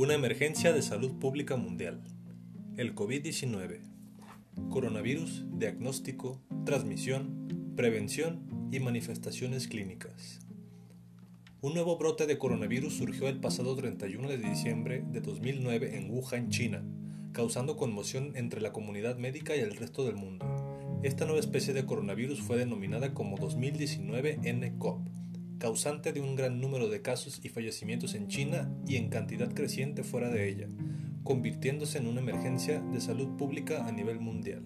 Una emergencia de salud pública mundial. El COVID-19. Coronavirus, diagnóstico, transmisión, prevención y manifestaciones clínicas. Un nuevo brote de coronavirus surgió el pasado 31 de diciembre de 2009 en Wuhan, China, causando conmoción entre la comunidad médica y el resto del mundo. Esta nueva especie de coronavirus fue denominada como 2019 nCoV causante de un gran número de casos y fallecimientos en China y en cantidad creciente fuera de ella, convirtiéndose en una emergencia de salud pública a nivel mundial.